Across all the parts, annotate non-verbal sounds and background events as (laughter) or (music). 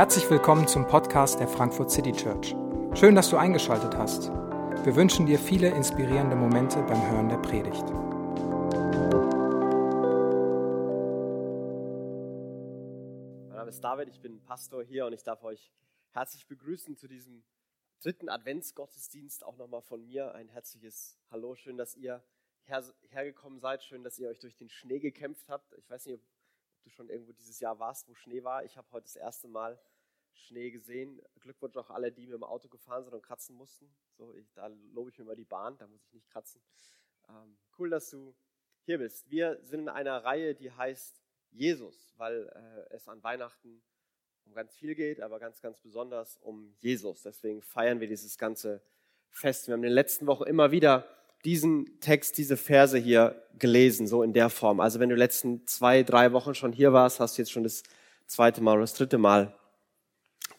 Herzlich willkommen zum Podcast der Frankfurt City Church. Schön, dass du eingeschaltet hast. Wir wünschen dir viele inspirierende Momente beim Hören der Predigt. Mein Name ist David, ich bin Pastor hier und ich darf euch herzlich begrüßen zu diesem dritten Adventsgottesdienst. Auch nochmal von mir ein herzliches Hallo. Schön, dass ihr her, hergekommen seid. Schön, dass ihr euch durch den Schnee gekämpft habt. Ich weiß nicht, ob du schon irgendwo dieses Jahr warst, wo Schnee war. Ich habe heute das erste Mal Schnee gesehen. Glückwunsch auch alle, die mit dem Auto gefahren sind und kratzen mussten. So, ich, da lobe ich mir mal die Bahn, da muss ich nicht kratzen. Ähm, cool, dass du hier bist. Wir sind in einer Reihe, die heißt Jesus, weil äh, es an Weihnachten um ganz viel geht, aber ganz, ganz besonders um Jesus. Deswegen feiern wir dieses ganze Fest. Wir haben in den letzten Wochen immer wieder diesen Text, diese Verse hier gelesen, so in der Form. Also wenn du letzten zwei, drei Wochen schon hier warst, hast du jetzt schon das zweite Mal oder das dritte Mal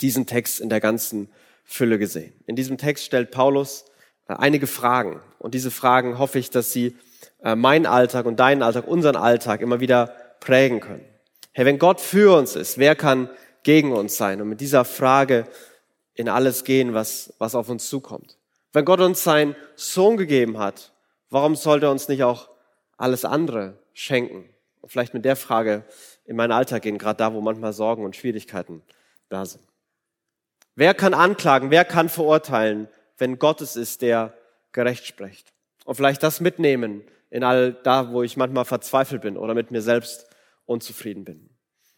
diesen Text in der ganzen Fülle gesehen. In diesem Text stellt Paulus äh, einige Fragen. Und diese Fragen hoffe ich, dass sie äh, meinen Alltag und deinen Alltag, unseren Alltag immer wieder prägen können. Hey, wenn Gott für uns ist, wer kann gegen uns sein? Und mit dieser Frage in alles gehen, was, was auf uns zukommt. Wenn Gott uns seinen Sohn gegeben hat, warum sollte er uns nicht auch alles andere schenken? Und vielleicht mit der Frage in meinen Alltag gehen, gerade da, wo manchmal Sorgen und Schwierigkeiten da sind. Wer kann anklagen, wer kann verurteilen, wenn Gott es ist, der gerecht spricht? Und vielleicht das mitnehmen in all da, wo ich manchmal verzweifelt bin oder mit mir selbst unzufrieden bin.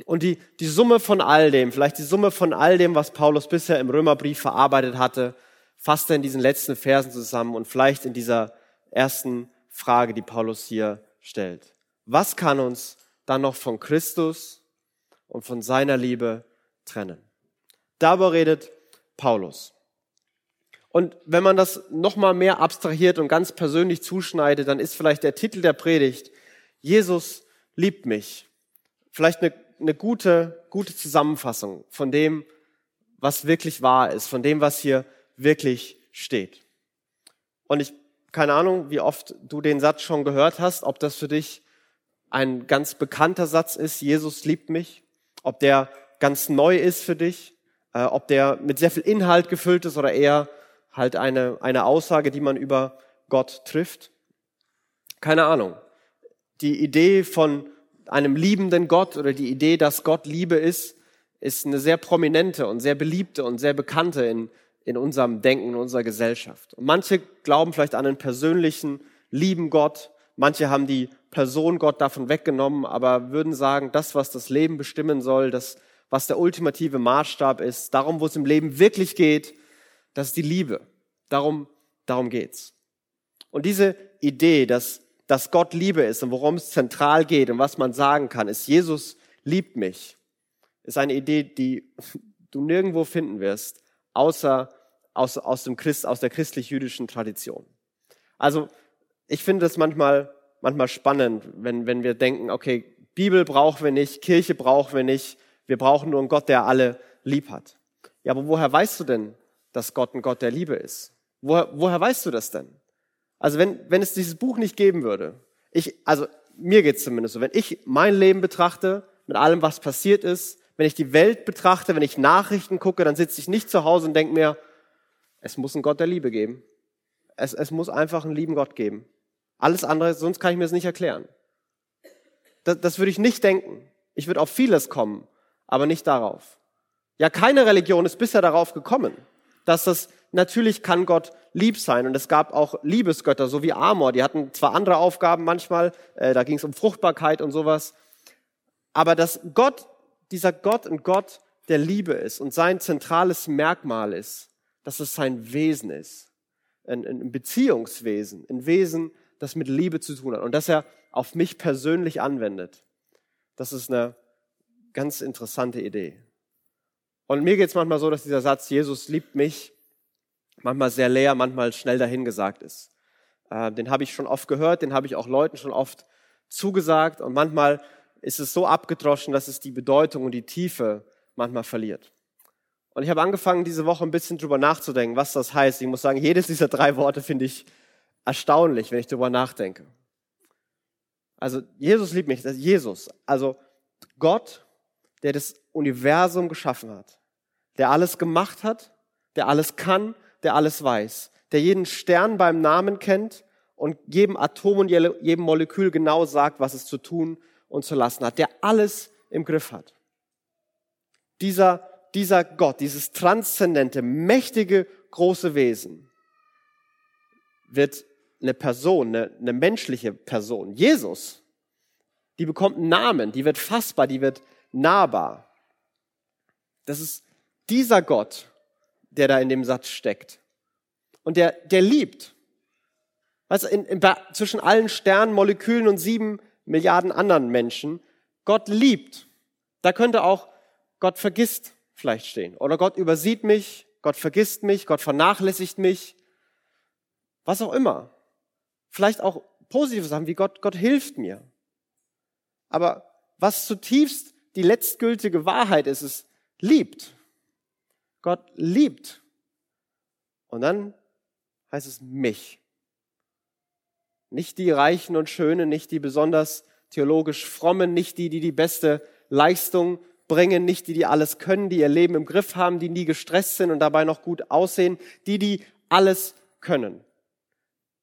Und die, die Summe von all dem, vielleicht die Summe von all dem, was Paulus bisher im Römerbrief verarbeitet hatte, fasst er in diesen letzten Versen zusammen und vielleicht in dieser ersten Frage, die Paulus hier stellt. Was kann uns dann noch von Christus und von seiner Liebe trennen? Darüber redet Paulus. Und wenn man das nochmal mehr abstrahiert und ganz persönlich zuschneidet, dann ist vielleicht der Titel der Predigt, Jesus liebt mich. Vielleicht eine, eine gute, gute Zusammenfassung von dem, was wirklich wahr ist, von dem, was hier wirklich steht. Und ich, keine Ahnung, wie oft du den Satz schon gehört hast, ob das für dich ein ganz bekannter Satz ist, Jesus liebt mich, ob der ganz neu ist für dich, äh, ob der mit sehr viel Inhalt gefüllt ist oder eher halt eine, eine Aussage, die man über Gott trifft. Keine Ahnung. Die Idee von einem liebenden Gott oder die Idee, dass Gott Liebe ist, ist eine sehr prominente und sehr beliebte und sehr bekannte in in unserem Denken, in unserer Gesellschaft. Und manche glauben vielleicht an einen persönlichen, lieben Gott. Manche haben die Person Gott davon weggenommen, aber würden sagen, das, was das Leben bestimmen soll, das, was der ultimative Maßstab ist, darum, wo es im Leben wirklich geht, das ist die Liebe. Darum, darum geht's. Und diese Idee, dass, dass Gott Liebe ist und worum es zentral geht und was man sagen kann, ist, Jesus liebt mich, ist eine Idee, die (laughs) du nirgendwo finden wirst, außer aus, aus, dem Christ, aus der christlich-jüdischen Tradition. Also ich finde das manchmal, manchmal spannend, wenn, wenn wir denken, okay, Bibel brauchen wir nicht, Kirche brauchen wir nicht, wir brauchen nur einen Gott, der alle lieb hat. Ja, aber woher weißt du denn, dass Gott ein Gott der Liebe ist? Woher, woher weißt du das denn? Also wenn, wenn es dieses Buch nicht geben würde, ich, also mir geht's zumindest so, wenn ich mein Leben betrachte, mit allem, was passiert ist, wenn ich die Welt betrachte, wenn ich Nachrichten gucke, dann sitze ich nicht zu Hause und denke mir, es muss einen Gott der Liebe geben. Es, es muss einfach einen lieben Gott geben. Alles andere, sonst kann ich mir das nicht erklären. Das, das würde ich nicht denken. Ich würde auf vieles kommen, aber nicht darauf. Ja, keine Religion ist bisher darauf gekommen, dass das natürlich kann Gott lieb sein und es gab auch Liebesgötter, so wie Amor. Die hatten zwar andere Aufgaben manchmal, äh, da ging es um Fruchtbarkeit und sowas, aber dass Gott dieser Gott ein Gott der Liebe ist und sein zentrales Merkmal ist, dass es sein Wesen ist. Ein, ein Beziehungswesen, ein Wesen, das mit Liebe zu tun hat und das er auf mich persönlich anwendet. Das ist eine ganz interessante Idee. Und mir geht es manchmal so, dass dieser Satz, Jesus liebt mich, manchmal sehr leer, manchmal schnell dahingesagt ist. Äh, den habe ich schon oft gehört, den habe ich auch Leuten schon oft zugesagt und manchmal ist es so abgedroschen, dass es die Bedeutung und die Tiefe manchmal verliert. Und ich habe angefangen, diese Woche ein bisschen drüber nachzudenken, was das heißt. Ich muss sagen, jedes dieser drei Worte finde ich erstaunlich, wenn ich drüber nachdenke. Also Jesus liebt mich, Jesus. Also Gott, der das Universum geschaffen hat, der alles gemacht hat, der alles kann, der alles weiß, der jeden Stern beim Namen kennt und jedem Atom und jedem Molekül genau sagt, was es zu tun und zu lassen hat, der alles im Griff hat. Dieser, dieser Gott, dieses transzendente, mächtige, große Wesen wird eine Person, eine, eine menschliche Person, Jesus, die bekommt einen Namen, die wird fassbar, die wird nahbar. Das ist dieser Gott, der da in dem Satz steckt. Und der, der liebt. Also in, in, zwischen allen Sternen, Molekülen und sieben Milliarden anderen Menschen, Gott liebt. Da könnte auch Gott vergisst vielleicht stehen. Oder Gott übersieht mich, Gott vergisst mich, Gott vernachlässigt mich. Was auch immer. Vielleicht auch positive Sachen wie Gott, Gott hilft mir. Aber was zutiefst die letztgültige Wahrheit ist, ist liebt. Gott liebt. Und dann heißt es mich. Nicht die Reichen und Schönen, nicht die besonders theologisch Frommen, nicht die, die die beste Leistung bringen, nicht die, die alles können, die ihr Leben im Griff haben, die nie gestresst sind und dabei noch gut aussehen, die, die alles können.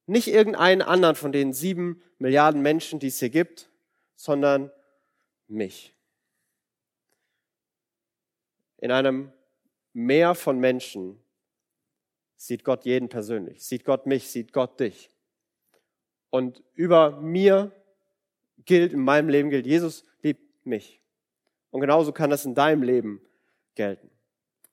Nicht irgendeinen anderen von den sieben Milliarden Menschen, die es hier gibt, sondern mich. In einem Meer von Menschen sieht Gott jeden persönlich, sieht Gott mich, sieht Gott dich. Und über mir gilt, in meinem Leben gilt, Jesus liebt mich. Und genauso kann das in deinem Leben gelten.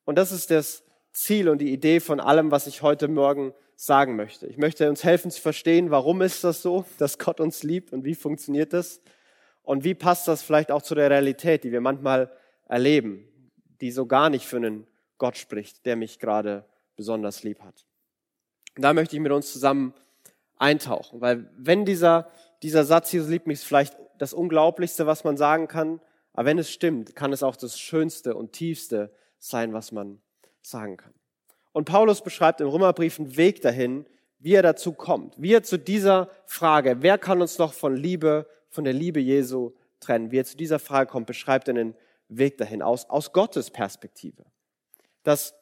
Und das ist das Ziel und die Idee von allem, was ich heute Morgen sagen möchte. Ich möchte uns helfen zu verstehen, warum ist das so, (laughs) dass Gott uns liebt und wie funktioniert das und wie passt das vielleicht auch zu der Realität, die wir manchmal erleben, die so gar nicht für einen Gott spricht, der mich gerade besonders lieb hat. Und da möchte ich mit uns zusammen eintauchen, weil wenn dieser, dieser Satz, Jesus liebt mich, ist vielleicht das Unglaublichste, was man sagen kann, aber wenn es stimmt, kann es auch das Schönste und Tiefste sein, was man sagen kann. Und Paulus beschreibt im Römerbrief einen Weg dahin, wie er dazu kommt, wie er zu dieser Frage, wer kann uns noch von Liebe, von der Liebe Jesu trennen, wie er zu dieser Frage kommt, beschreibt er einen Weg dahin aus, aus Gottes Perspektive. Dass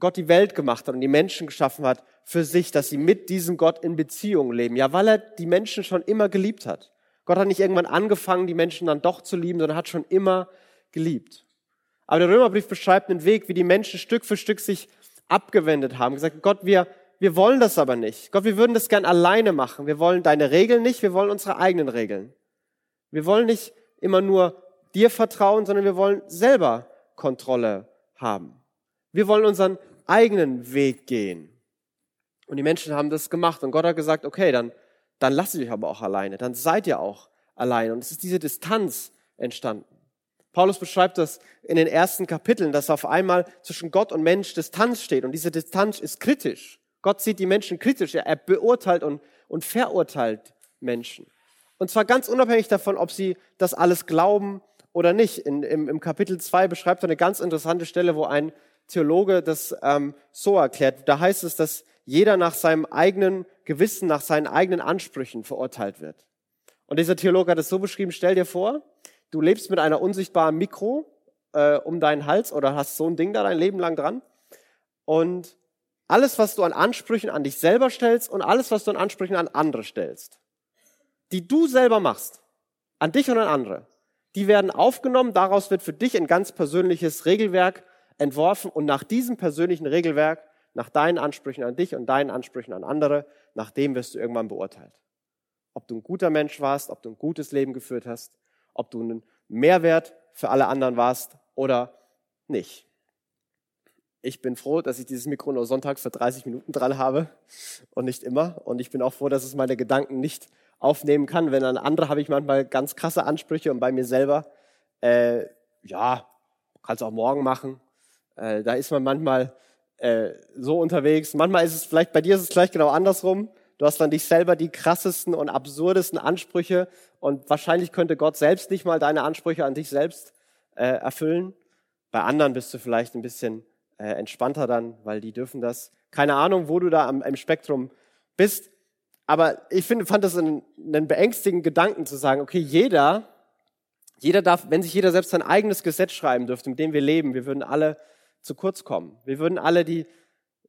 Gott die Welt gemacht hat und die Menschen geschaffen hat für sich, dass sie mit diesem Gott in Beziehung leben. Ja, weil er die Menschen schon immer geliebt hat. Gott hat nicht irgendwann angefangen, die Menschen dann doch zu lieben, sondern hat schon immer geliebt. Aber der Römerbrief beschreibt einen Weg, wie die Menschen Stück für Stück sich abgewendet haben, gesagt, Gott, wir, wir wollen das aber nicht. Gott, wir würden das gern alleine machen. Wir wollen deine Regeln nicht, wir wollen unsere eigenen Regeln. Wir wollen nicht immer nur dir vertrauen, sondern wir wollen selber Kontrolle haben. Wir wollen unseren eigenen Weg gehen. Und die Menschen haben das gemacht und Gott hat gesagt, okay, dann, dann lasst ihr euch aber auch alleine, dann seid ihr auch alleine. Und es ist diese Distanz entstanden. Paulus beschreibt das in den ersten Kapiteln, dass auf einmal zwischen Gott und Mensch Distanz steht. Und diese Distanz ist kritisch. Gott sieht die Menschen kritisch. Er beurteilt und, und verurteilt Menschen. Und zwar ganz unabhängig davon, ob sie das alles glauben oder nicht. In, im, Im Kapitel 2 beschreibt er eine ganz interessante Stelle, wo ein Theologe das ähm, so erklärt. Da heißt es, dass jeder nach seinem eigenen Gewissen, nach seinen eigenen Ansprüchen verurteilt wird. Und dieser Theologe hat es so beschrieben, stell dir vor, du lebst mit einer unsichtbaren Mikro äh, um deinen Hals oder hast so ein Ding da dein Leben lang dran. Und alles, was du an Ansprüchen an dich selber stellst und alles, was du an Ansprüchen an andere stellst, die du selber machst, an dich und an andere, die werden aufgenommen. Daraus wird für dich ein ganz persönliches Regelwerk entworfen und nach diesem persönlichen Regelwerk, nach deinen Ansprüchen an dich und deinen Ansprüchen an andere, nach dem wirst du irgendwann beurteilt. Ob du ein guter Mensch warst, ob du ein gutes Leben geführt hast, ob du ein Mehrwert für alle anderen warst oder nicht. Ich bin froh, dass ich dieses Mikro nur sonntags für 30 Minuten dran habe und nicht immer. Und ich bin auch froh, dass es meine Gedanken nicht aufnehmen kann. Wenn an andere habe ich manchmal ganz krasse Ansprüche und bei mir selber, äh, ja, kannst auch morgen machen. Äh, da ist man manchmal äh, so unterwegs. Manchmal ist es vielleicht, bei dir ist es gleich genau andersrum. Du hast dann dich selber die krassesten und absurdesten Ansprüche und wahrscheinlich könnte Gott selbst nicht mal deine Ansprüche an dich selbst äh, erfüllen. Bei anderen bist du vielleicht ein bisschen äh, entspannter dann, weil die dürfen das. Keine Ahnung, wo du da am, im Spektrum bist. Aber ich finde, fand das einen, einen beängstigenden Gedanken zu sagen, okay, jeder Jeder darf, wenn sich jeder selbst sein eigenes Gesetz schreiben dürfte, mit dem wir leben, wir würden alle zu kurz kommen. Wir würden alle die,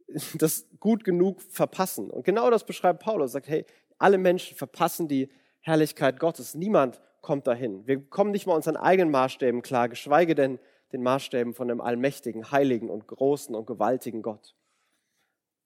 (laughs) das gut genug verpassen. Und genau das beschreibt Paulus. Er sagt, hey, alle Menschen verpassen die Herrlichkeit Gottes. Niemand kommt dahin. Wir kommen nicht mal unseren eigenen Maßstäben klar, geschweige denn den Maßstäben von dem allmächtigen, heiligen und großen und gewaltigen Gott.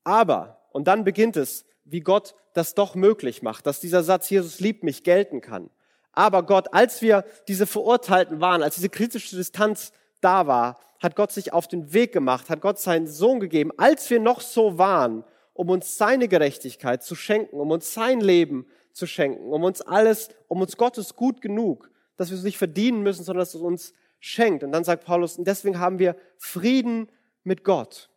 Aber, und dann beginnt es, wie Gott das doch möglich macht, dass dieser Satz, Jesus liebt mich, gelten kann. Aber Gott, als wir diese Verurteilten waren, als diese kritische Distanz da war, hat Gott sich auf den Weg gemacht, hat Gott seinen Sohn gegeben, als wir noch so waren, um uns seine Gerechtigkeit zu schenken, um uns sein Leben zu schenken, um uns alles, um uns Gottes gut genug, dass wir es nicht verdienen müssen, sondern dass es uns schenkt. Und dann sagt Paulus, und deswegen haben wir Frieden mit Gott.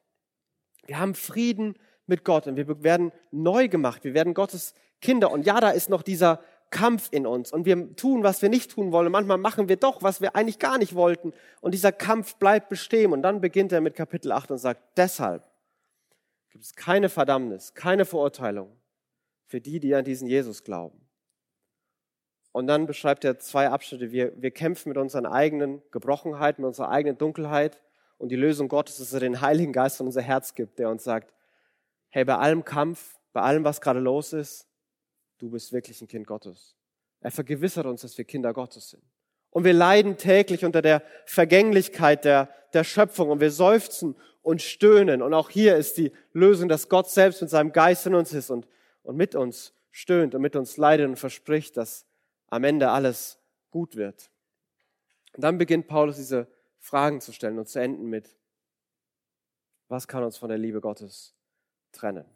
Wir haben Frieden mit Gott und wir werden neu gemacht. Wir werden Gottes Kinder. Und ja, da ist noch dieser Kampf in uns und wir tun, was wir nicht tun wollen. Manchmal machen wir doch, was wir eigentlich gar nicht wollten. Und dieser Kampf bleibt bestehen. Und dann beginnt er mit Kapitel 8 und sagt, deshalb gibt es keine Verdammnis, keine Verurteilung für die, die an diesen Jesus glauben. Und dann beschreibt er zwei Abschnitte. Wir, wir kämpfen mit unseren eigenen Gebrochenheiten, mit unserer eigenen Dunkelheit. Und die Lösung Gottes ist, dass er den Heiligen Geist in unser Herz gibt, der uns sagt, hey, bei allem Kampf, bei allem, was gerade los ist, du bist wirklich ein Kind Gottes. Er vergewissert uns, dass wir Kinder Gottes sind. Und wir leiden täglich unter der Vergänglichkeit der, der Schöpfung und wir seufzen und stöhnen. Und auch hier ist die Lösung, dass Gott selbst mit seinem Geist in uns ist und, und mit uns stöhnt und mit uns leidet und verspricht, dass am Ende alles gut wird. Und dann beginnt Paulus diese Fragen zu stellen und zu enden mit, was kann uns von der Liebe Gottes trennen?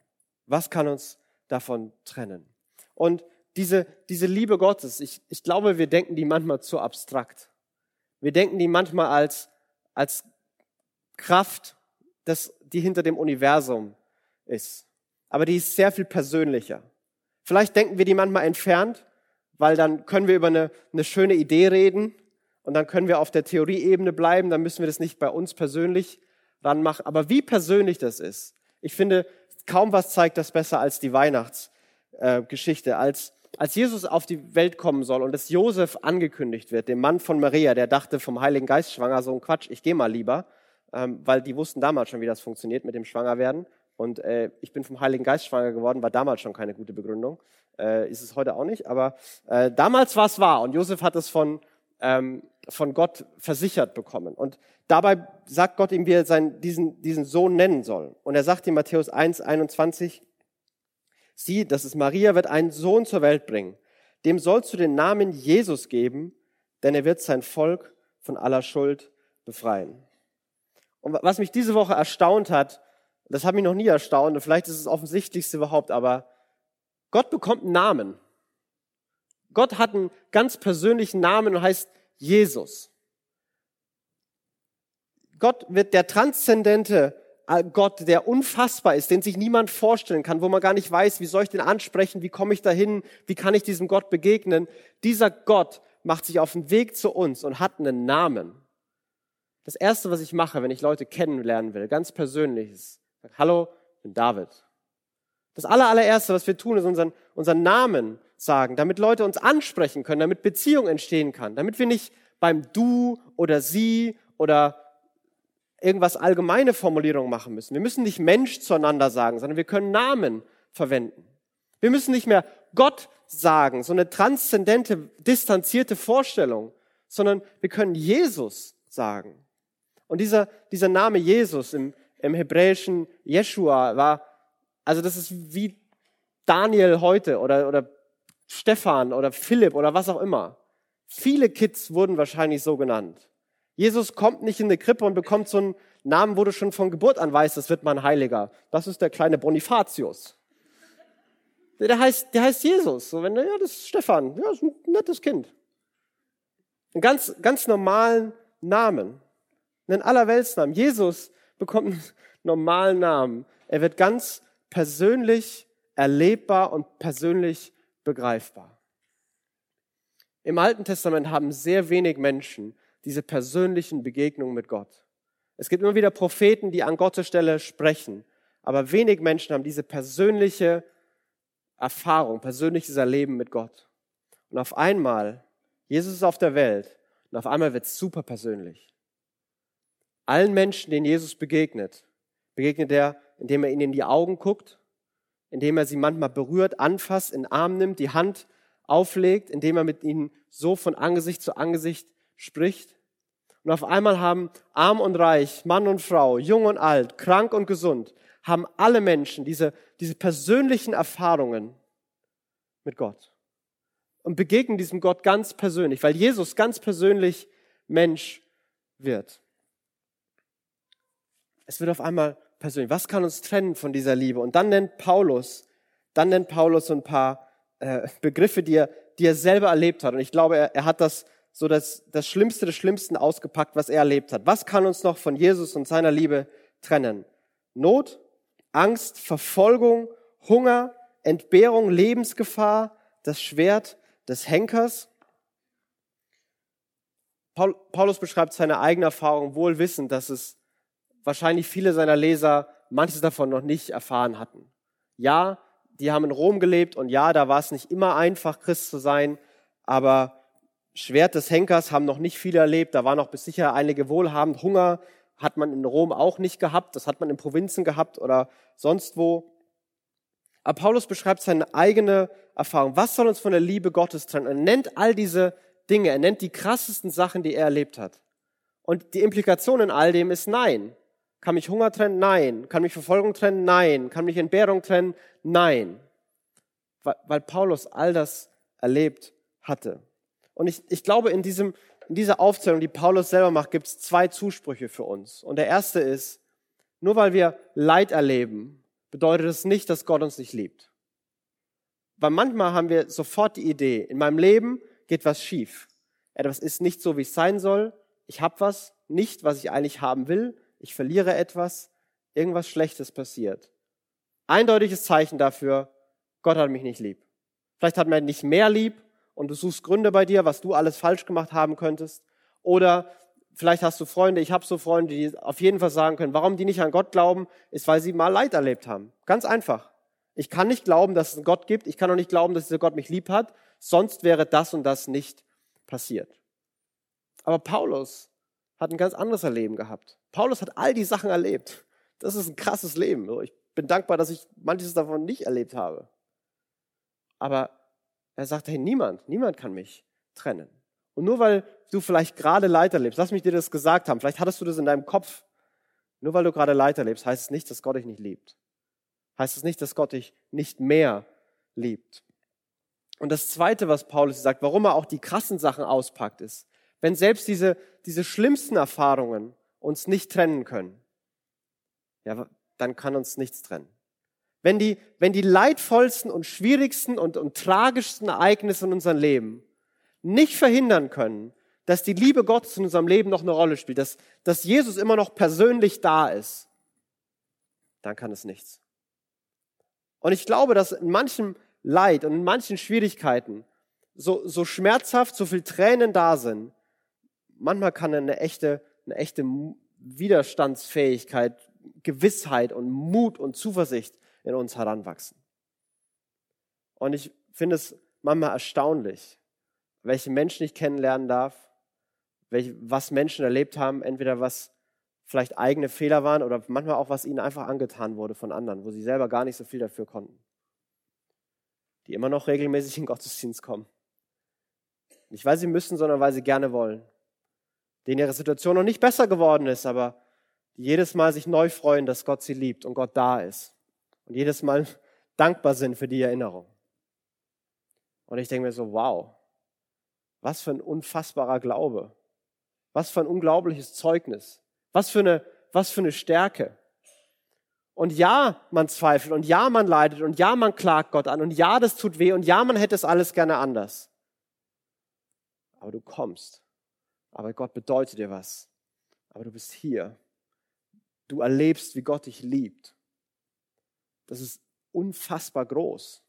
Was kann uns davon trennen? Und diese, diese Liebe Gottes, ich, ich glaube, wir denken die manchmal zu abstrakt. Wir denken die manchmal als, als Kraft, das, die hinter dem Universum ist. Aber die ist sehr viel persönlicher. Vielleicht denken wir die manchmal entfernt, weil dann können wir über eine, eine schöne Idee reden und dann können wir auf der Theorieebene bleiben, dann müssen wir das nicht bei uns persönlich ranmachen. Aber wie persönlich das ist, ich finde, kaum was zeigt das besser als die Weihnachts äh, Geschichte. Als, als Jesus auf die Welt kommen soll und es Josef angekündigt wird, dem Mann von Maria, der dachte vom Heiligen Geist schwanger, so ein Quatsch, ich gehe mal lieber, ähm, weil die wussten damals schon, wie das funktioniert mit dem Schwangerwerden. Und äh, ich bin vom Heiligen Geist schwanger geworden, war damals schon keine gute Begründung. Äh, ist es heute auch nicht, aber äh, damals war es wahr. Und Josef hat es von, ähm, von Gott versichert bekommen. Und dabei sagt Gott ihm, wie er seinen, diesen, diesen Sohn nennen soll. Und er sagt in Matthäus 1, 21, Sie, das ist Maria, wird einen Sohn zur Welt bringen. Dem sollst du den Namen Jesus geben, denn er wird sein Volk von aller Schuld befreien. Und was mich diese Woche erstaunt hat, das hat mich noch nie erstaunt, und vielleicht ist es das offensichtlichste überhaupt, aber Gott bekommt einen Namen. Gott hat einen ganz persönlichen Namen und heißt Jesus. Gott wird der transzendente Gott, der unfassbar ist, den sich niemand vorstellen kann, wo man gar nicht weiß, wie soll ich den ansprechen, wie komme ich dahin, wie kann ich diesem Gott begegnen. Dieser Gott macht sich auf den Weg zu uns und hat einen Namen. Das erste, was ich mache, wenn ich Leute kennenlernen will, ganz persönlich, ist, hallo, ich bin David. Das allererste, was wir tun, ist unseren, unseren Namen sagen, damit Leute uns ansprechen können, damit Beziehung entstehen kann, damit wir nicht beim Du oder Sie oder irgendwas allgemeine Formulierungen machen müssen. Wir müssen nicht Mensch zueinander sagen, sondern wir können Namen verwenden. Wir müssen nicht mehr Gott sagen, so eine transzendente, distanzierte Vorstellung, sondern wir können Jesus sagen. Und dieser, dieser Name Jesus im, im hebräischen Jeshua war, also das ist wie Daniel heute oder, oder Stefan oder Philipp oder was auch immer. Viele Kids wurden wahrscheinlich so genannt. Jesus kommt nicht in eine Krippe und bekommt so einen Namen, wo du schon von Geburt an weißt, das wird mein Heiliger. Das ist der kleine Bonifatius. Der heißt, der heißt Jesus. So, wenn, ja, das ist Stefan. Ja, ist ein nettes Kind. Einen ganz, ganz normalen Namen. Einen Allerweltsnamen. Jesus bekommt einen normalen Namen. Er wird ganz persönlich erlebbar und persönlich begreifbar. Im Alten Testament haben sehr wenig Menschen diese persönlichen Begegnungen mit Gott. Es gibt immer wieder Propheten, die an Gottes Stelle sprechen, aber wenig Menschen haben diese persönliche Erfahrung, persönliches Erleben mit Gott. Und auf einmal, Jesus ist auf der Welt Und auf einmal wird es super persönlich. Allen Menschen, denen Jesus begegnet, begegnet er, indem er ihnen in die Augen guckt, indem er sie manchmal berührt, anfasst, in den Arm nimmt, die Hand auflegt, indem er mit ihnen so von Angesicht zu Angesicht spricht. Und auf einmal haben arm und reich, Mann und Frau, jung und alt, krank und gesund, haben alle Menschen diese, diese persönlichen Erfahrungen mit Gott und begegnen diesem Gott ganz persönlich, weil Jesus ganz persönlich Mensch wird. Es wird auf einmal persönlich. Was kann uns trennen von dieser Liebe? Und dann nennt Paulus, dann nennt Paulus ein paar äh, Begriffe, die er, die er selber erlebt hat. Und ich glaube, er, er hat das so das, das Schlimmste des Schlimmsten ausgepackt, was er erlebt hat. Was kann uns noch von Jesus und seiner Liebe trennen? Not, Angst, Verfolgung, Hunger, Entbehrung, Lebensgefahr, das Schwert des Henkers. Paul, Paulus beschreibt seine eigene Erfahrung wohl wissend, dass es wahrscheinlich viele seiner Leser manches davon noch nicht erfahren hatten. Ja, die haben in Rom gelebt und ja, da war es nicht immer einfach, Christ zu sein, aber Schwert des Henkers haben noch nicht viele erlebt, da waren noch bis sicher einige wohlhabend. Hunger hat man in Rom auch nicht gehabt, das hat man in Provinzen gehabt oder sonst wo. Aber Paulus beschreibt seine eigene Erfahrung. Was soll uns von der Liebe Gottes trennen? Er nennt all diese Dinge, er nennt die krassesten Sachen, die er erlebt hat. Und die Implikation in all dem ist nein. Kann mich Hunger trennen? Nein. Kann mich Verfolgung trennen? Nein. Kann mich Entbehrung trennen? Nein. Weil, Paulus all das erlebt hatte. Und ich, ich glaube, in, diesem, in dieser Aufzählung, die Paulus selber macht, gibt es zwei Zusprüche für uns. Und der erste ist, nur weil wir Leid erleben, bedeutet es nicht, dass Gott uns nicht liebt. Weil manchmal haben wir sofort die Idee, in meinem Leben geht was schief. Etwas ist nicht so, wie es sein soll. Ich habe was nicht, was ich eigentlich haben will. Ich verliere etwas. Irgendwas Schlechtes passiert. Eindeutiges Zeichen dafür, Gott hat mich nicht lieb. Vielleicht hat man nicht mehr lieb, und du suchst Gründe bei dir, was du alles falsch gemacht haben könntest. Oder vielleicht hast du Freunde, ich habe so Freunde, die auf jeden Fall sagen können, warum die nicht an Gott glauben, ist, weil sie mal Leid erlebt haben. Ganz einfach. Ich kann nicht glauben, dass es einen Gott gibt. Ich kann auch nicht glauben, dass dieser Gott mich lieb hat. Sonst wäre das und das nicht passiert. Aber Paulus hat ein ganz anderes Erleben gehabt. Paulus hat all die Sachen erlebt. Das ist ein krasses Leben. Ich bin dankbar, dass ich manches davon nicht erlebt habe. Aber er sagt, hey, niemand, niemand kann mich trennen. Und nur weil du vielleicht gerade Leid erlebst, lass mich dir das gesagt haben, vielleicht hattest du das in deinem Kopf, nur weil du gerade Leid erlebst, heißt es nicht, dass Gott dich nicht liebt. Heißt es nicht, dass Gott dich nicht mehr liebt. Und das Zweite, was Paulus sagt, warum er auch die krassen Sachen auspackt, ist, wenn selbst diese, diese schlimmsten Erfahrungen uns nicht trennen können, ja, dann kann uns nichts trennen wenn die, wenn die leidvollsten und schwierigsten und, und tragischsten Ereignisse in unserem Leben nicht verhindern können, dass die Liebe Gottes in unserem Leben noch eine Rolle spielt, dass, dass Jesus immer noch persönlich da ist, dann kann es nichts. Und ich glaube, dass in manchem Leid und in manchen Schwierigkeiten so, so schmerzhaft, so viel Tränen da sind, manchmal kann eine echte, eine echte Widerstandsfähigkeit, Gewissheit und Mut und Zuversicht in uns heranwachsen. Und ich finde es manchmal erstaunlich, welche Menschen ich kennenlernen darf, welche, was Menschen erlebt haben, entweder was vielleicht eigene Fehler waren oder manchmal auch, was ihnen einfach angetan wurde von anderen, wo sie selber gar nicht so viel dafür konnten. Die immer noch regelmäßig in (laughs) Gottesdienst kommen. Nicht weil sie müssen, sondern weil sie gerne wollen. Denen ihre Situation noch nicht besser geworden ist, aber die jedes Mal sich neu freuen, dass Gott sie liebt und Gott da ist und jedes Mal (laughs) dankbar sind für die Erinnerung. Und ich denke mir so, wow, was für ein unfassbarer Glaube, was für ein unglaubliches Zeugnis, was für eine, was für eine Stärke. Und ja, man zweifelt und ja, man leidet und ja, man klagt Gott an und ja, das tut weh und ja, man hätte es alles gerne anders. Aber du kommst. Aber Gott bedeutet dir was. Aber du bist hier. Du erlebst, wie Gott dich liebt. Das ist unfassbar groß.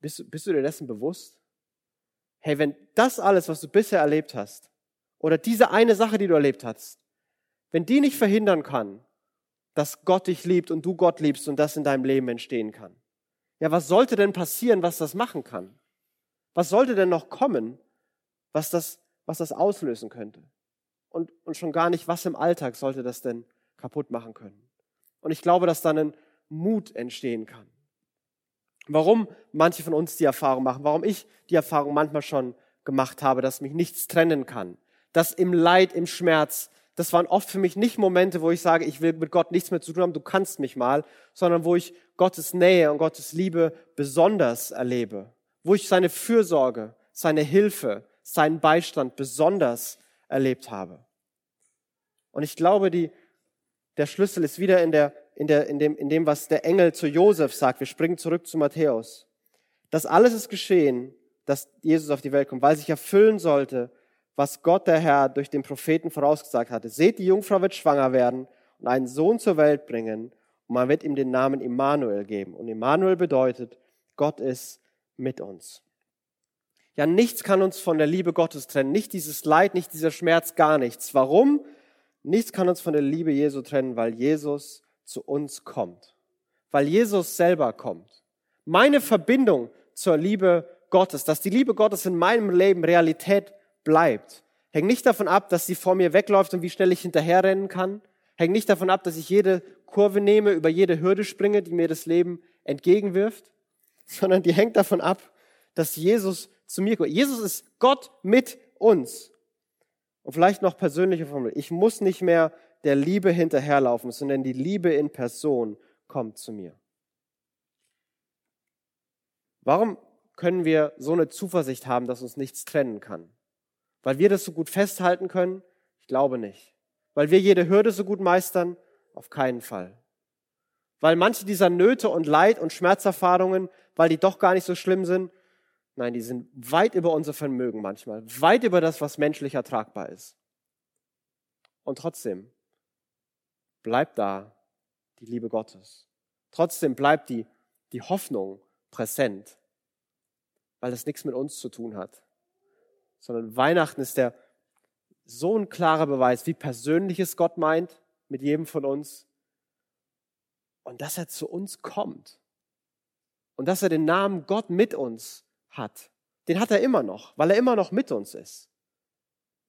Bist du, bist du dir dessen bewusst? Hey, wenn das alles, was du bisher erlebt hast, oder diese eine Sache, die du erlebt hast, wenn die nicht verhindern kann, dass Gott dich liebt und du Gott liebst und das in deinem Leben entstehen kann, ja, was sollte denn passieren, was das machen kann? Was sollte denn noch kommen, was das, was das auslösen könnte. Und, und schon gar nicht, was im Alltag sollte das denn kaputt machen können. Und ich glaube, dass dann ein Mut entstehen kann. Warum manche von uns die Erfahrung machen, warum ich die Erfahrung manchmal schon gemacht habe, dass mich nichts trennen kann, dass im Leid, im Schmerz, das waren oft für mich nicht Momente, wo ich sage, ich will mit Gott nichts mehr zu tun haben, du kannst mich mal, sondern wo ich Gottes Nähe und Gottes Liebe besonders erlebe, wo ich seine Fürsorge, seine Hilfe, seinen Beistand besonders erlebt habe. Und ich glaube, die, der Schlüssel ist wieder in, der, in, der, in, dem, in dem, was der Engel zu Josef sagt. Wir springen zurück zu Matthäus. Das alles ist geschehen, dass Jesus auf die Welt kommt, weil sich erfüllen sollte, was Gott der Herr durch den Propheten vorausgesagt hatte. Seht, die Jungfrau wird schwanger werden und einen Sohn zur Welt bringen und man wird ihm den Namen Immanuel geben. Und Immanuel bedeutet, Gott ist mit uns. Ja, nichts kann uns von der Liebe Gottes trennen. Nicht dieses Leid, nicht dieser Schmerz, gar nichts. Warum? Nichts kann uns von der Liebe Jesu trennen, weil Jesus zu uns kommt. Weil Jesus selber kommt. Meine Verbindung zur Liebe Gottes, dass die Liebe Gottes in meinem Leben Realität bleibt, hängt nicht davon ab, dass sie vor mir wegläuft und wie schnell ich hinterherrennen kann. Hängt nicht davon ab, dass ich jede Kurve nehme, über jede Hürde springe, die mir das Leben entgegenwirft, (laughs) sondern die hängt davon ab, dass Jesus zu mir kommt. Jesus ist Gott mit uns. Und vielleicht noch persönliche Formel. Ich muss nicht mehr der Liebe hinterherlaufen, sondern die Liebe in Person kommt zu mir. Warum können wir so eine Zuversicht haben, dass uns nichts trennen kann? Weil wir das so gut festhalten können? Ich glaube nicht. Weil wir jede Hürde so gut meistern? Auf keinen Fall. Weil manche dieser Nöte und Leid und Schmerzerfahrungen, weil die doch gar nicht so schlimm sind, nein, die sind weit über unser Vermögen manchmal, weit über das, was menschlich ertragbar ist. Und trotzdem bleibt da die Liebe Gottes. Trotzdem bleibt die, die Hoffnung präsent, weil das nichts mit uns zu tun hat, sondern Weihnachten ist der so ein klarer Beweis, wie persönlich es Gott meint mit jedem von uns und dass er zu uns kommt und dass er den Namen Gott mit uns hat. Den hat er immer noch, weil er immer noch mit uns ist.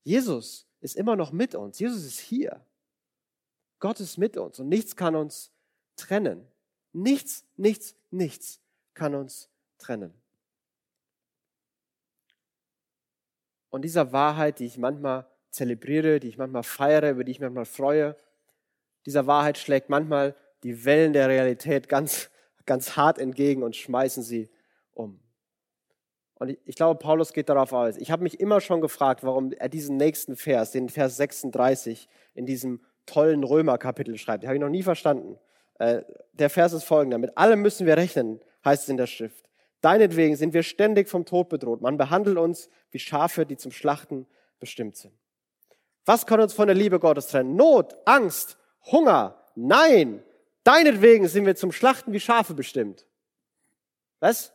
Jesus ist immer noch mit uns. Jesus ist hier. Gott ist mit uns und nichts kann uns trennen. Nichts, nichts, nichts kann uns trennen. Und dieser Wahrheit, die ich manchmal zelebriere, die ich manchmal feiere, über die ich manchmal freue, dieser Wahrheit schlägt manchmal die Wellen der Realität ganz, ganz hart entgegen und schmeißen sie um. Und ich glaube, Paulus geht darauf aus. Ich habe mich immer schon gefragt, warum er diesen nächsten Vers, den Vers 36, in diesem tollen Römer-Kapitel schreibt. Den habe ich noch nie verstanden. Äh, der Vers ist folgender. Mit allem müssen wir rechnen, heißt es in der Schrift. Deinetwegen sind wir ständig vom Tod bedroht. Man behandelt uns wie Schafe, die zum Schlachten bestimmt sind. Was kann uns von der Liebe Gottes trennen? Not, Angst, Hunger. Nein, deinetwegen sind wir zum Schlachten wie Schafe bestimmt. Was?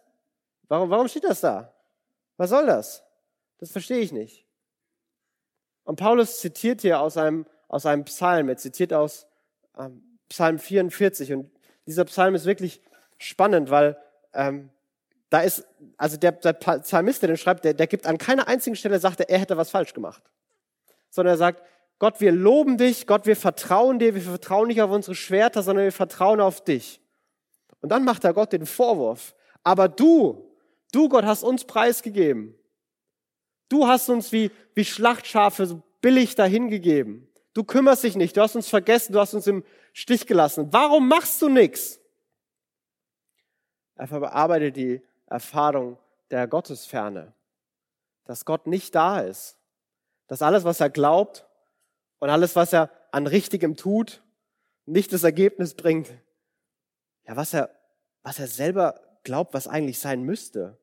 Warum, warum steht das da? Was soll das? Das verstehe ich nicht. Und Paulus zitiert hier aus einem, aus einem Psalm. Er zitiert aus ähm, Psalm 44. Und dieser Psalm ist wirklich spannend, weil ähm, da ist, also der, der Psalmist, der den schreibt, der, der gibt an keiner einzigen Stelle, sagt er, er hätte was falsch gemacht. Sondern er sagt, Gott, wir loben dich, Gott, wir vertrauen dir, wir vertrauen nicht auf unsere Schwerter, sondern wir vertrauen auf dich. Und dann macht er Gott den Vorwurf. Aber du, du Gott, hast uns preisgegeben. Du hast uns wie, wie Schlachtschafe so billig dahingegeben. Du kümmerst dich nicht, du hast uns vergessen, du hast uns im Stich gelassen. Warum machst du nichts? Er verarbeitet die Erfahrung der Gottesferne, dass Gott nicht da ist, dass alles, was er glaubt und alles, was er an Richtigem tut, nicht das Ergebnis bringt, ja, was er, was er selber glaubt, was eigentlich sein müsste,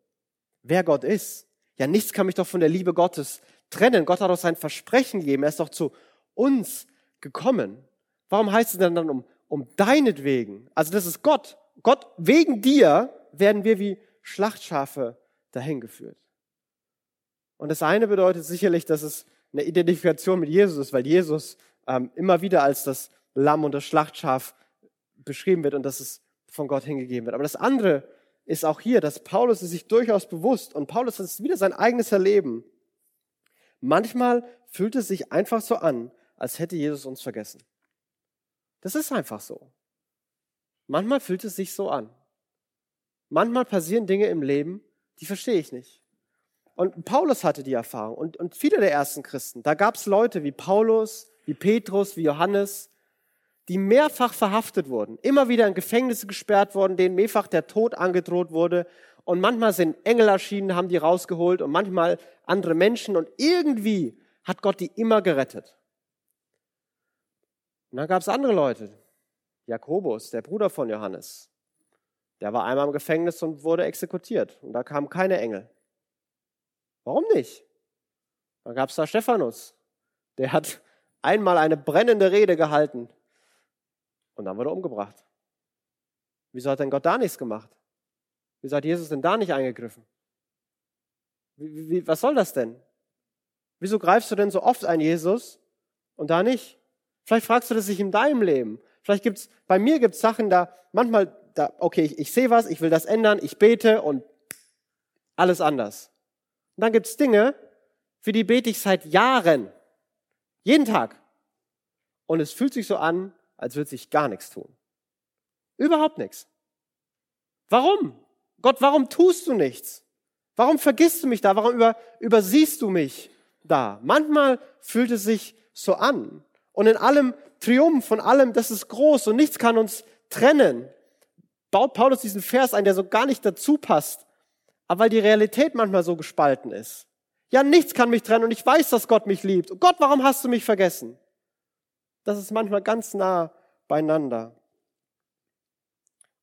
wer Gott ist. Ja, nichts kann mich doch von der Liebe Gottes trennen. Gott hat doch sein Versprechen gegeben. Er ist doch zu uns gekommen. Warum heißt es denn dann um, um deinetwegen? Also das ist Gott. Gott, wegen dir werden wir wie Schlachtschafe dahin geführt. Und das eine bedeutet sicherlich, dass es eine Identifikation mit Jesus ist, weil Jesus ähm, immer wieder als das Lamm und das Schlachtschaf beschrieben wird und dass es von Gott hingegeben wird. Aber das andere ist auch hier, dass Paulus ist sich durchaus bewusst und Paulus ist wieder sein eigenes Erleben, Manchmal fühlt es sich einfach so an, als hätte Jesus uns vergessen. Das ist einfach so. Manchmal fühlt es sich so an. Manchmal passieren Dinge im Leben, die verstehe ich nicht. Und Paulus hatte die Erfahrung und, und viele der ersten Christen. Da gab es Leute wie Paulus, wie Petrus, wie Johannes, die mehrfach verhaftet wurden, immer wieder in Gefängnisse gesperrt wurden, denen mehrfach der Tod angedroht wurde. Und manchmal sind Engel erschienen, haben die rausgeholt und manchmal andere Menschen. Und irgendwie hat Gott die immer gerettet. Und dann gab es andere Leute. Jakobus, der Bruder von Johannes, der war einmal im Gefängnis und wurde exekutiert. Und da kamen keine Engel. Warum nicht? Dann gab es da Stephanus. Der hat einmal eine brennende Rede gehalten und dann wurde er umgebracht. Wieso hat denn Gott da nichts gemacht? Wieso hat Jesus denn da nicht eingegriffen? Wie, wie, was soll das denn? Wieso greifst du denn so oft ein Jesus und da nicht? Vielleicht fragst du das sich in deinem Leben. Vielleicht gibt's, bei mir gibt's Sachen da, manchmal, da, okay, ich, ich sehe was, ich will das ändern, ich bete und alles anders. Und dann gibt's Dinge, für die bete ich seit Jahren. Jeden Tag. Und es fühlt sich so an, als würde sich gar nichts tun. Überhaupt nichts. Warum? Gott, warum tust du nichts? Warum vergisst du mich da? Warum über, übersiehst du mich da? Manchmal fühlt es sich so an. Und in allem Triumph, von allem, das ist groß und nichts kann uns trennen. Baut Paulus diesen Vers ein, der so gar nicht dazu passt. Aber weil die Realität manchmal so gespalten ist. Ja, nichts kann mich trennen und ich weiß, dass Gott mich liebt. Und Gott, warum hast du mich vergessen? Das ist manchmal ganz nah beieinander.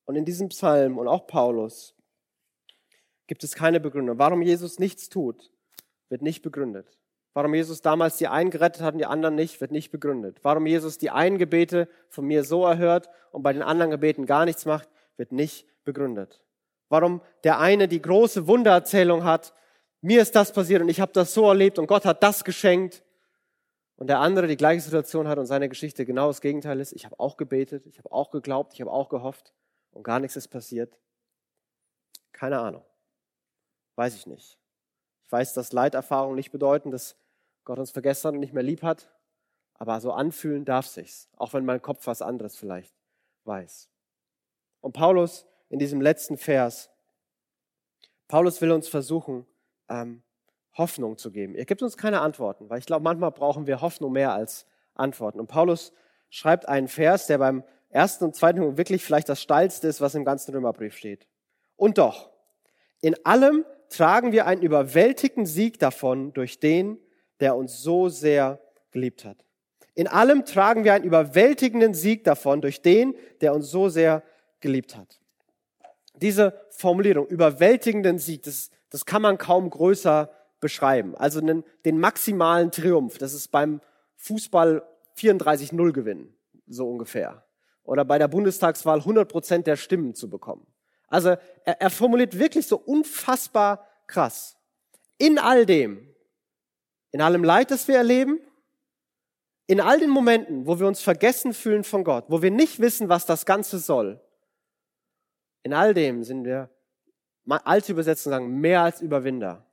Und in diesem Psalm und auch Paulus gibt es keine Begründung. Warum Jesus nichts tut, wird nicht begründet. Warum Jesus damals die einen gerettet hat und die anderen nicht, wird nicht begründet. Warum Jesus die einen Gebete von mir so erhört und bei den anderen Gebeten gar nichts macht, wird nicht begründet. Warum der eine die große Wundererzählung hat mir ist das passiert und ich habe das so erlebt und Gott hat das geschenkt. Und der andere die gleiche Situation hat und seine Geschichte genau das Gegenteil ist. Ich habe auch gebetet, ich habe auch geglaubt, ich habe auch gehofft und gar nichts ist passiert. Keine Ahnung. Weiß ich nicht. Ich weiß, dass Leiterfahrungen nicht bedeuten, dass Gott uns vergessen und nicht mehr lieb hat. Aber so anfühlen darf sich's. Auch wenn mein Kopf was anderes vielleicht weiß. Und Paulus in diesem letzten Vers, Paulus will uns versuchen, ähm, Hoffnung zu geben. Er gibt uns keine Antworten, weil ich glaube, manchmal brauchen wir Hoffnung mehr als Antworten. Und Paulus schreibt einen Vers, der beim ersten und zweiten Punkt wirklich vielleicht das steilste ist, was im ganzen Römerbrief steht. Und doch, in allem tragen wir einen überwältigenden Sieg davon durch den, der uns so sehr geliebt hat. In allem tragen wir einen überwältigenden Sieg davon durch den, der uns so sehr geliebt hat. Diese Formulierung, überwältigenden Sieg, das das kann man kaum größer beschreiben. Also den, den maximalen Triumph, das ist beim Fußball 34-0 gewinnen, so ungefähr. Oder bei der Bundestagswahl 100 Prozent der Stimmen zu bekommen. Also er, er formuliert wirklich so unfassbar krass. In all dem, in allem Leid, das wir erleben, in all den Momenten, wo wir uns vergessen fühlen von Gott, wo wir nicht wissen, was das Ganze soll, in all dem sind wir alte Übersetzungen sagen, mehr als Überwinder.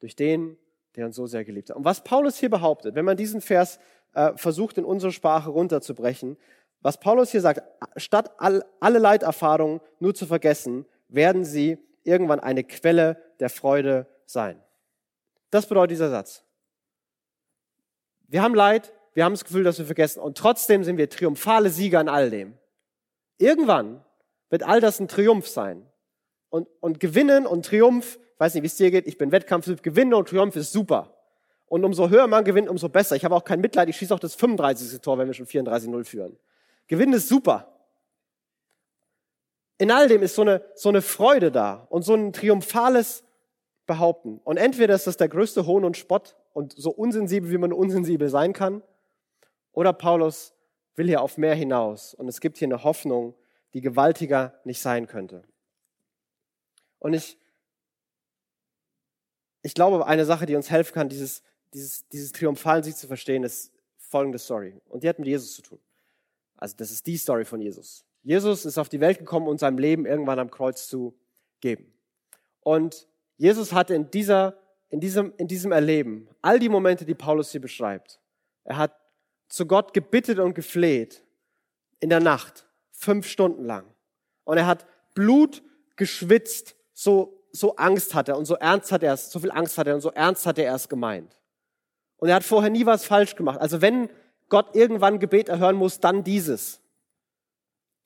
Durch den, der uns so sehr geliebt hat. Und was Paulus hier behauptet, wenn man diesen Vers äh, versucht in unsere Sprache runterzubrechen, was Paulus hier sagt, statt all, alle Leiterfahrungen nur zu vergessen, werden sie irgendwann eine Quelle der Freude sein. Das bedeutet dieser Satz. Wir haben Leid, wir haben das Gefühl, dass wir vergessen und trotzdem sind wir triumphale Sieger in all dem. Irgendwann wird all das ein Triumph sein und, und Gewinnen und Triumph, weiß nicht, wie es dir geht, ich bin Wettkampftyp, Gewinnen und Triumph ist super. Und umso höher man gewinnt, umso besser. Ich habe auch kein Mitleid, ich schieße auch das 35. Tor, wenn wir schon 34-0 führen. Gewinnen ist super. In all dem ist so eine, so eine Freude da und so ein triumphales Behaupten. Und entweder ist das der größte Hohn und Spott und so unsensibel, wie man unsensibel sein kann, oder Paulus will hier auf mehr hinaus und es gibt hier eine Hoffnung, die gewaltiger nicht sein könnte. Und ich, ich glaube, eine Sache, die uns helfen kann, dieses, dieses, dieses triumphalen Sieg zu verstehen, ist folgende Story. Und die hat mit Jesus zu tun. Also das ist die Story von Jesus. Jesus ist auf die Welt gekommen, um sein Leben irgendwann am Kreuz zu geben. Und Jesus hatte in dieser, in diesem, in diesem Erleben, all die Momente, die Paulus hier beschreibt, er hat zu Gott gebittet und gefleht in der Nacht, fünf Stunden lang. Und er hat Blut geschwitzt, so, so Angst hat er und so ernst hat er es, so viel Angst hat er und so ernst hat er es gemeint. Und er hat vorher nie was falsch gemacht. Also wenn Gott irgendwann Gebet erhören muss, dann dieses.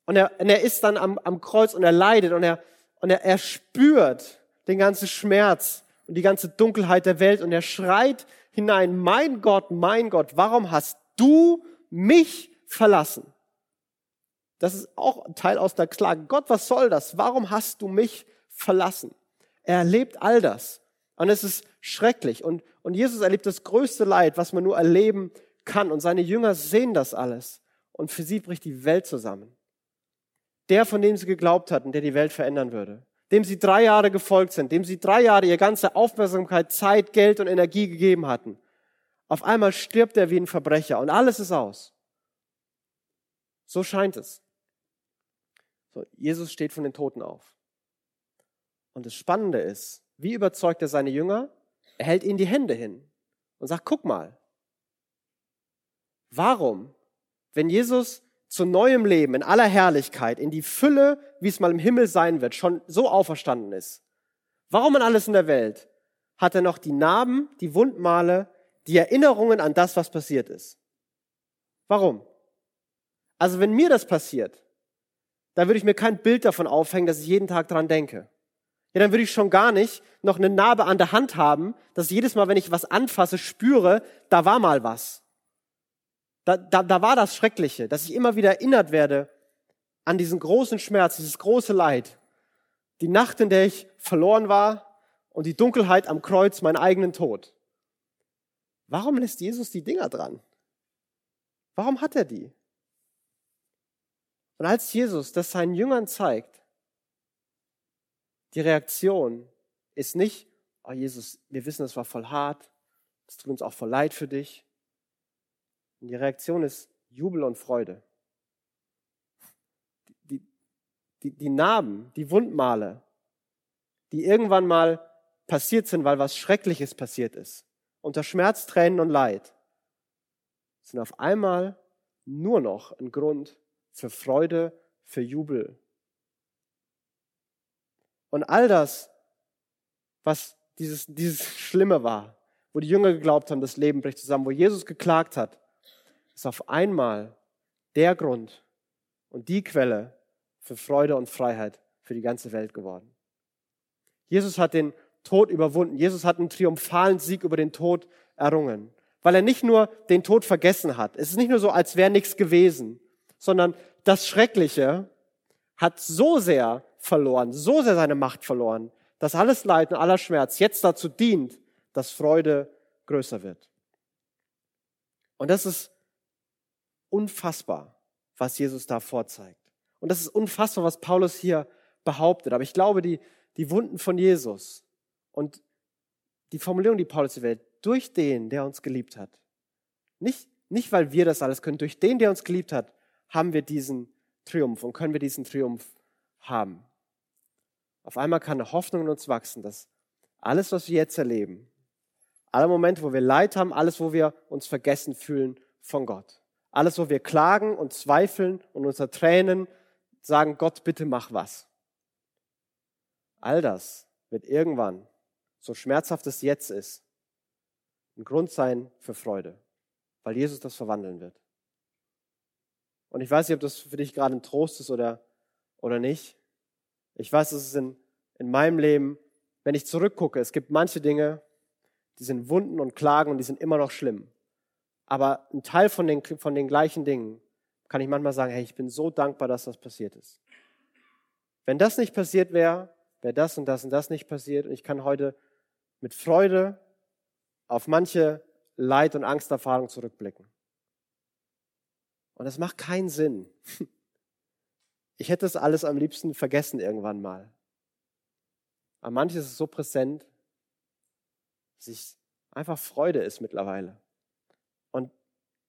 Und er, und er ist dann am, am Kreuz und er leidet und er, und er, er spürt den ganzen Schmerz und die ganze Dunkelheit der Welt und er schreit hinein, mein Gott, mein Gott, warum hast du mich verlassen? Das ist auch Teil aus der Klage. Gott, was soll das? Warum hast du mich verlassen? Er erlebt all das. Und es ist schrecklich. Und, und Jesus erlebt das größte Leid, was man nur erleben kann. Und seine Jünger sehen das alles. Und für sie bricht die Welt zusammen. Der, von dem sie geglaubt hatten, der die Welt verändern würde. Dem sie drei Jahre gefolgt sind. Dem sie drei Jahre ihre ganze Aufmerksamkeit, Zeit, Geld und Energie gegeben hatten. Auf einmal stirbt er wie ein Verbrecher und alles ist aus. So scheint es. So, Jesus steht von den Toten auf. Und das Spannende ist, wie überzeugt er seine Jünger? Er hält ihnen die Hände hin und sagt, guck mal, warum, wenn Jesus zu neuem Leben in aller Herrlichkeit, in die Fülle, wie es mal im Himmel sein wird, schon so auferstanden ist, warum an alles in der Welt hat er noch die Narben, die Wundmale, die Erinnerungen an das, was passiert ist? Warum? Also wenn mir das passiert, da würde ich mir kein Bild davon aufhängen, dass ich jeden Tag dran denke. Ja, dann würde ich schon gar nicht noch eine Narbe an der Hand haben, dass jedes Mal, wenn ich was anfasse, spüre, da war mal was. Da, da, da war das Schreckliche, dass ich immer wieder erinnert werde an diesen großen Schmerz, dieses große Leid. Die Nacht, in der ich verloren war und die Dunkelheit am Kreuz, meinen eigenen Tod. Warum lässt Jesus die Dinger dran? Warum hat er die? Und als Jesus das seinen Jüngern zeigt, die Reaktion ist nicht, oh Jesus, wir wissen, das war voll hart, es tut uns auch voll leid für dich. Und die Reaktion ist Jubel und Freude. Die, die, die Narben, die Wundmale, die irgendwann mal passiert sind, weil was Schreckliches passiert ist, unter Schmerz, Tränen und Leid, sind auf einmal nur noch ein Grund für Freude, für Jubel. Und all das, was dieses, dieses Schlimme war, wo die Jünger geglaubt haben, das Leben bricht zusammen, wo Jesus geklagt hat, ist auf einmal der Grund und die Quelle für Freude und Freiheit für die ganze Welt geworden. Jesus hat den Tod überwunden. Jesus hat einen triumphalen Sieg über den Tod errungen, weil er nicht nur den Tod vergessen hat. Es ist nicht nur so, als wäre nichts gewesen, sondern das Schreckliche hat so sehr verloren, so sehr seine Macht verloren, dass alles Leid und aller Schmerz jetzt dazu dient, dass Freude größer wird. Und das ist unfassbar, was Jesus da vorzeigt. Und das ist unfassbar, was Paulus hier behauptet. Aber ich glaube, die, die Wunden von Jesus und die Formulierung, die Paulus hier wählt, durch den, der uns geliebt hat. Nicht, nicht, weil wir das alles können, durch den, der uns geliebt hat, haben wir diesen Triumph und können wir diesen Triumph haben. Auf einmal kann eine Hoffnung in uns wachsen, dass alles, was wir jetzt erleben, alle Momente, wo wir Leid haben, alles, wo wir uns vergessen fühlen von Gott, alles, wo wir klagen und zweifeln und unter Tränen sagen, Gott, bitte mach was. All das wird irgendwann, so schmerzhaft es jetzt ist, ein Grund sein für Freude, weil Jesus das verwandeln wird. Und ich weiß nicht, ob das für dich gerade ein Trost ist oder, oder nicht. Ich weiß, dass es in, in meinem Leben, wenn ich zurückgucke, es gibt manche Dinge, die sind Wunden und Klagen und die sind immer noch schlimm. Aber ein Teil von den, von den gleichen Dingen kann ich manchmal sagen, hey, ich bin so dankbar, dass das passiert ist. Wenn das nicht passiert wäre, wäre das und das und das nicht passiert. Und ich kann heute mit Freude auf manche Leid- und Angsterfahrungen zurückblicken. Und das macht keinen Sinn. (laughs) Ich hätte das alles am liebsten vergessen irgendwann mal. Aber manches ist so präsent, dass ich einfach Freude ist mittlerweile.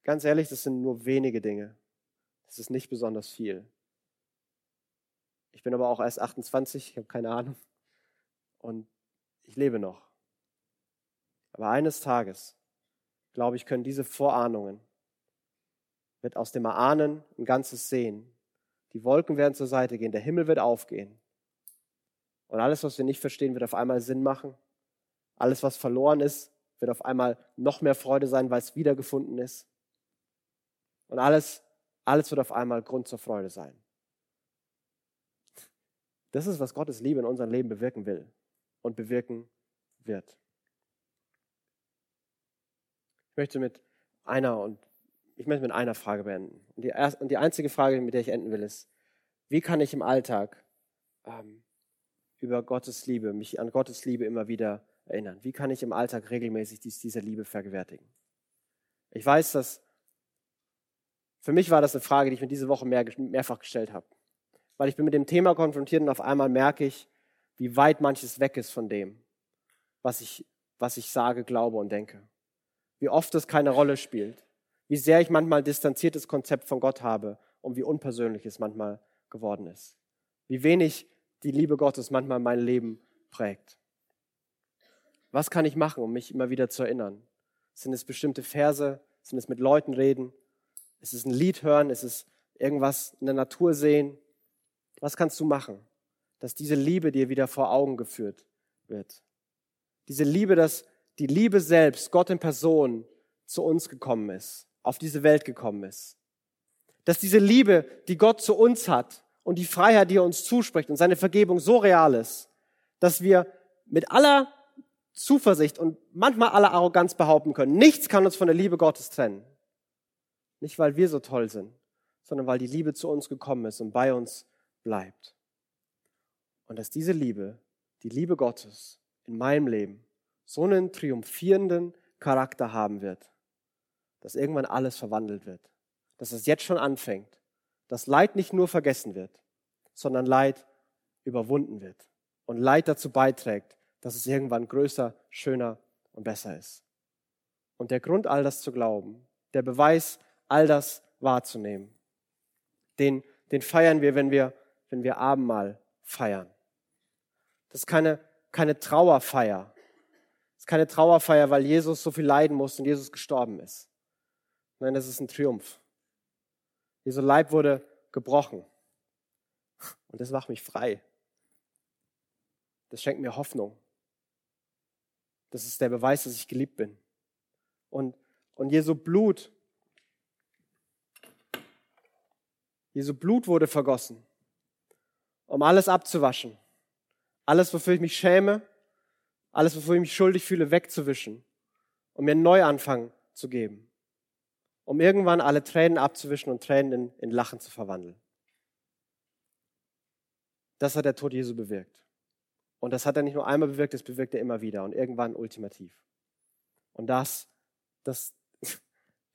Ganz ehrlich, das sind nur wenige Dinge. Das ist nicht besonders viel. Ich bin aber auch erst 28, ich habe keine Ahnung. Und ich lebe noch. Aber eines Tages, glaube ich, können diese Vorahnungen wird aus dem Erahnen ein ganzes Sehen. Die Wolken werden zur Seite gehen, der Himmel wird aufgehen. Und alles, was wir nicht verstehen, wird auf einmal Sinn machen. Alles, was verloren ist, wird auf einmal noch mehr Freude sein, weil es wiedergefunden ist. Und alles, alles wird auf einmal Grund zur Freude sein. Das ist, was Gottes Liebe in unserem Leben bewirken will und bewirken wird. Ich möchte mit einer und ich möchte mit einer Frage beenden. Und die, erste, und die einzige Frage, mit der ich enden will, ist, wie kann ich im Alltag ähm, über Gottes Liebe, mich an Gottes Liebe immer wieder erinnern? Wie kann ich im Alltag regelmäßig dies, diese Liebe vergewärtigen? Ich weiß, dass für mich war das eine Frage, die ich mir diese Woche mehr, mehrfach gestellt habe. Weil ich bin mit dem Thema konfrontiert und auf einmal merke ich, wie weit manches weg ist von dem, was ich, was ich sage, glaube und denke. Wie oft es keine Rolle spielt wie sehr ich manchmal distanziertes Konzept von Gott habe und wie unpersönlich es manchmal geworden ist. Wie wenig die Liebe Gottes manchmal mein Leben prägt. Was kann ich machen, um mich immer wieder zu erinnern? Sind es bestimmte Verse? Sind es mit Leuten reden? Ist es ein Lied hören? Ist es irgendwas in der Natur sehen? Was kannst du machen, dass diese Liebe dir wieder vor Augen geführt wird? Diese Liebe, dass die Liebe selbst, Gott in Person, zu uns gekommen ist auf diese Welt gekommen ist. Dass diese Liebe, die Gott zu uns hat und die Freiheit, die er uns zuspricht und seine Vergebung so real ist, dass wir mit aller Zuversicht und manchmal aller Arroganz behaupten können, nichts kann uns von der Liebe Gottes trennen. Nicht, weil wir so toll sind, sondern weil die Liebe zu uns gekommen ist und bei uns bleibt. Und dass diese Liebe, die Liebe Gottes in meinem Leben, so einen triumphierenden Charakter haben wird, dass irgendwann alles verwandelt wird. Dass es jetzt schon anfängt. Dass Leid nicht nur vergessen wird, sondern Leid überwunden wird. Und Leid dazu beiträgt, dass es irgendwann größer, schöner und besser ist. Und der Grund, all das zu glauben, der Beweis, all das wahrzunehmen, den, den feiern wir, wenn wir, wenn wir Abendmahl feiern. Das ist keine, keine Trauerfeier. Das ist keine Trauerfeier, weil Jesus so viel leiden muss und Jesus gestorben ist. Nein, das ist ein Triumph. Jesu Leib wurde gebrochen. Und das macht mich frei. Das schenkt mir Hoffnung. Das ist der Beweis, dass ich geliebt bin. Und, und Jesu Blut, Jesu Blut wurde vergossen, um alles abzuwaschen. Alles, wofür ich mich schäme, alles, wofür ich mich schuldig fühle, wegzuwischen, um mir einen Neuanfang zu geben um irgendwann alle Tränen abzuwischen und Tränen in, in Lachen zu verwandeln. Das hat der Tod Jesu bewirkt. Und das hat er nicht nur einmal bewirkt, das bewirkt er immer wieder und irgendwann ultimativ. Und das, das, (laughs)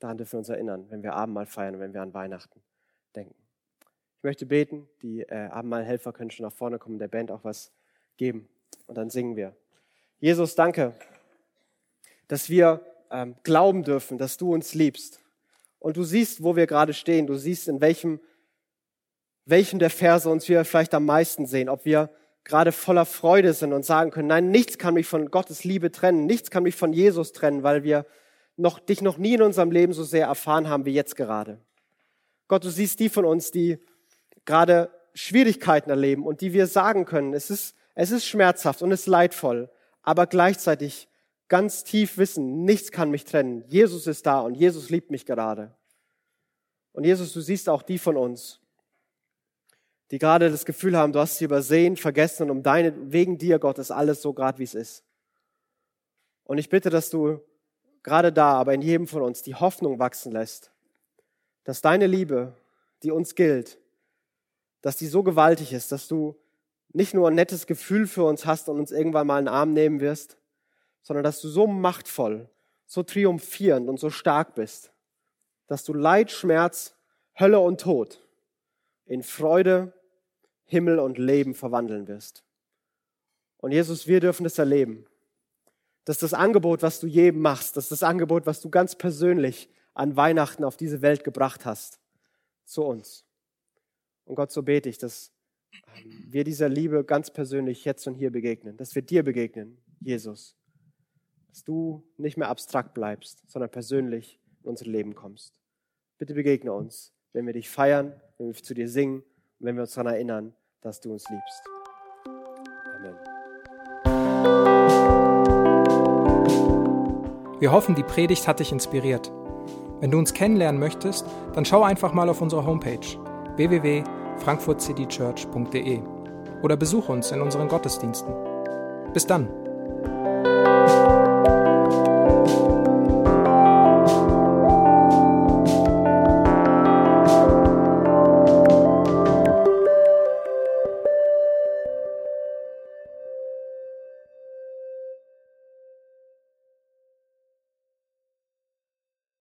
daran dürfen wir uns erinnern, wenn wir Abendmahl feiern wenn wir an Weihnachten möchte beten, die äh, Abendmahlhelfer können schon nach vorne kommen, der Band auch was geben und dann singen wir. Jesus, danke, dass wir ähm, glauben dürfen, dass du uns liebst und du siehst, wo wir gerade stehen. Du siehst, in welchem, welchem der Verse uns wir vielleicht am meisten sehen. Ob wir gerade voller Freude sind und sagen können, nein, nichts kann mich von Gottes Liebe trennen. Nichts kann mich von Jesus trennen, weil wir noch, dich noch nie in unserem Leben so sehr erfahren haben wie jetzt gerade. Gott, du siehst die von uns, die gerade Schwierigkeiten erleben und die wir sagen können, es ist, es ist schmerzhaft und es ist leidvoll, aber gleichzeitig ganz tief wissen, nichts kann mich trennen. Jesus ist da und Jesus liebt mich gerade. Und Jesus, du siehst auch die von uns, die gerade das Gefühl haben, du hast sie übersehen, vergessen und um deine, wegen dir, Gott, ist alles so gerade, wie es ist. Und ich bitte, dass du gerade da, aber in jedem von uns die Hoffnung wachsen lässt, dass deine Liebe, die uns gilt, dass die so gewaltig ist, dass du nicht nur ein nettes Gefühl für uns hast und uns irgendwann mal in den Arm nehmen wirst, sondern dass du so machtvoll, so triumphierend und so stark bist, dass du Leid, Schmerz, Hölle und Tod in Freude, Himmel und Leben verwandeln wirst. Und Jesus, wir dürfen das erleben. Dass das Angebot, was du jedem machst, dass das Angebot, was du ganz persönlich an Weihnachten auf diese Welt gebracht hast, zu uns. Und Gott, so bete ich, dass ähm, wir dieser Liebe ganz persönlich jetzt und hier begegnen, dass wir dir begegnen, Jesus dass du nicht mehr abstrakt bleibst, sondern persönlich in unser Leben kommst. Bitte begegne uns, wenn wir dich feiern, wenn wir zu dir singen und wenn wir uns daran erinnern, dass du uns liebst. Amen. Wir hoffen, die Predigt hat dich inspiriert. Wenn du uns kennenlernen möchtest, dann schau einfach mal auf unsere Homepage www.frankfurtcitychurch.de oder besuche uns in unseren Gottesdiensten. Bis dann!